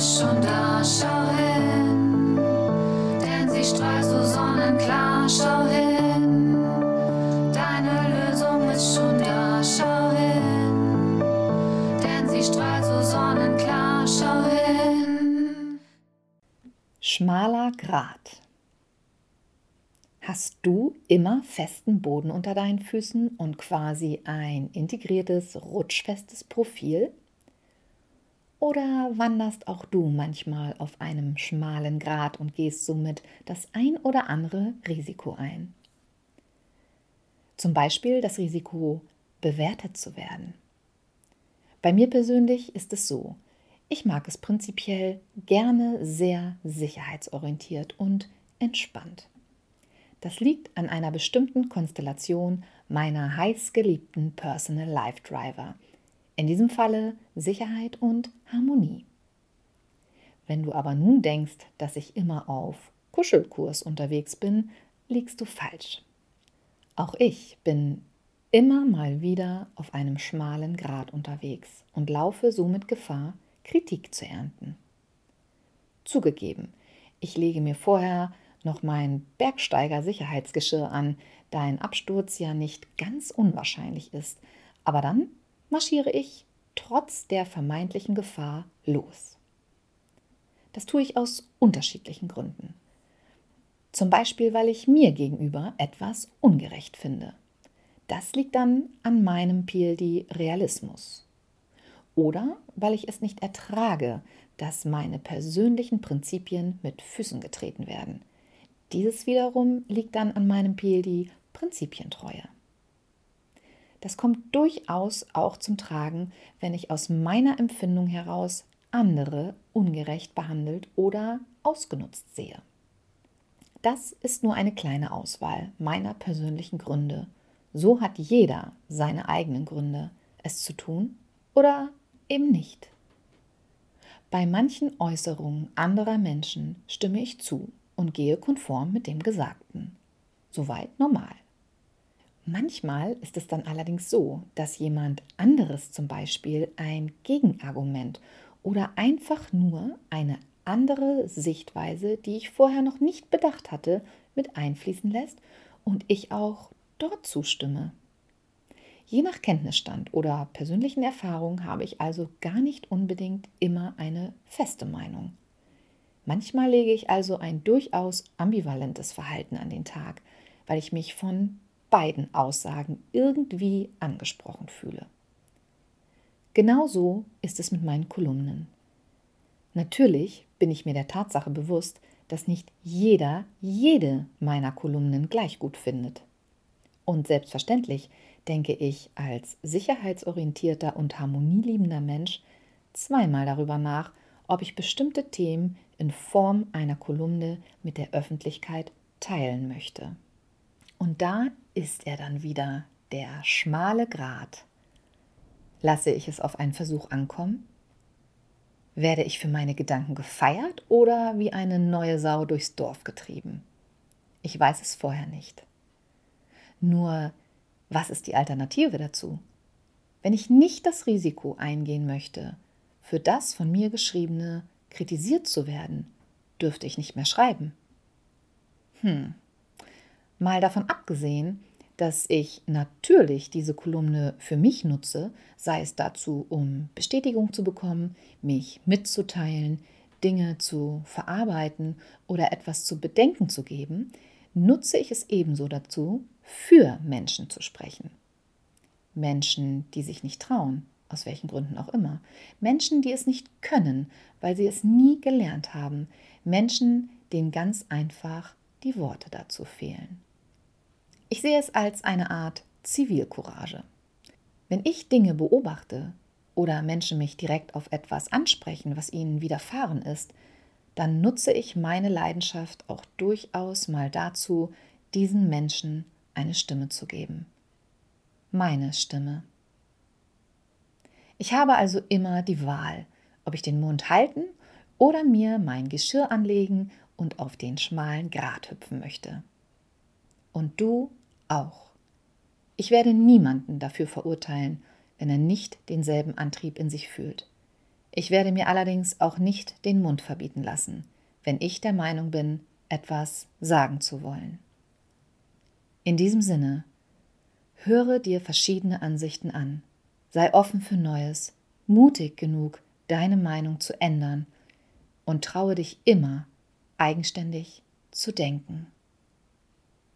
schon da, schau hin, denn sie strahlt so sonnenklar, schau hin, deine Lösung ist schon da, schau hin, denn sie strahlt so sonnenklar. Schmaler Grat. Hast du immer festen Boden unter deinen Füßen und quasi ein integriertes, rutschfestes Profil? Oder wanderst auch du manchmal auf einem schmalen Grat und gehst somit das ein oder andere Risiko ein? Zum Beispiel das Risiko, bewertet zu werden. Bei mir persönlich ist es so, ich mag es prinzipiell gerne sehr sicherheitsorientiert und entspannt. Das liegt an einer bestimmten Konstellation meiner heißgeliebten Personal Life Driver – in diesem Falle Sicherheit und Harmonie. Wenn du aber nun denkst, dass ich immer auf Kuschelkurs unterwegs bin, liegst du falsch. Auch ich bin immer mal wieder auf einem schmalen Grat unterwegs und laufe somit Gefahr, Kritik zu ernten. Zugegeben, ich lege mir vorher noch mein Bergsteiger-Sicherheitsgeschirr an, da ein Absturz ja nicht ganz unwahrscheinlich ist, aber dann marschiere ich trotz der vermeintlichen Gefahr los. Das tue ich aus unterschiedlichen Gründen. Zum Beispiel, weil ich mir gegenüber etwas ungerecht finde. Das liegt dann an meinem PLD Realismus. Oder weil ich es nicht ertrage, dass meine persönlichen Prinzipien mit Füßen getreten werden. Dieses wiederum liegt dann an meinem PLD Prinzipientreue. Das kommt durchaus auch zum Tragen, wenn ich aus meiner Empfindung heraus andere ungerecht behandelt oder ausgenutzt sehe. Das ist nur eine kleine Auswahl meiner persönlichen Gründe. So hat jeder seine eigenen Gründe, es zu tun oder eben nicht. Bei manchen Äußerungen anderer Menschen stimme ich zu und gehe konform mit dem Gesagten. Soweit normal. Manchmal ist es dann allerdings so, dass jemand anderes zum Beispiel ein Gegenargument oder einfach nur eine andere Sichtweise, die ich vorher noch nicht bedacht hatte, mit einfließen lässt und ich auch dort zustimme. Je nach Kenntnisstand oder persönlichen Erfahrung habe ich also gar nicht unbedingt immer eine feste Meinung. Manchmal lege ich also ein durchaus ambivalentes Verhalten an den Tag, weil ich mich von beiden Aussagen irgendwie angesprochen fühle. Genauso ist es mit meinen Kolumnen. Natürlich bin ich mir der Tatsache bewusst, dass nicht jeder jede meiner Kolumnen gleich gut findet. Und selbstverständlich denke ich als sicherheitsorientierter und harmonieliebender Mensch zweimal darüber nach, ob ich bestimmte Themen in Form einer Kolumne mit der Öffentlichkeit teilen möchte. Und da ist er dann wieder, der schmale Grat. Lasse ich es auf einen Versuch ankommen? Werde ich für meine Gedanken gefeiert oder wie eine neue Sau durchs Dorf getrieben? Ich weiß es vorher nicht. Nur, was ist die Alternative dazu? Wenn ich nicht das Risiko eingehen möchte, für das von mir geschriebene kritisiert zu werden, dürfte ich nicht mehr schreiben. Hm, Mal davon abgesehen, dass ich natürlich diese Kolumne für mich nutze, sei es dazu, um Bestätigung zu bekommen, mich mitzuteilen, Dinge zu verarbeiten oder etwas zu bedenken zu geben, nutze ich es ebenso dazu, für Menschen zu sprechen. Menschen, die sich nicht trauen, aus welchen Gründen auch immer. Menschen, die es nicht können, weil sie es nie gelernt haben. Menschen, denen ganz einfach die Worte dazu fehlen. Ich sehe es als eine Art Zivilcourage. Wenn ich Dinge beobachte oder Menschen mich direkt auf etwas ansprechen, was ihnen widerfahren ist, dann nutze ich meine Leidenschaft auch durchaus mal dazu, diesen Menschen eine Stimme zu geben. Meine Stimme. Ich habe also immer die Wahl, ob ich den Mund halten oder mir mein Geschirr anlegen und auf den schmalen Grat hüpfen möchte. Und du auch. Ich werde niemanden dafür verurteilen, wenn er nicht denselben Antrieb in sich fühlt. Ich werde mir allerdings auch nicht den Mund verbieten lassen, wenn ich der Meinung bin, etwas sagen zu wollen. In diesem Sinne, höre dir verschiedene Ansichten an, sei offen für Neues, mutig genug, deine Meinung zu ändern und traue dich immer, eigenständig zu denken.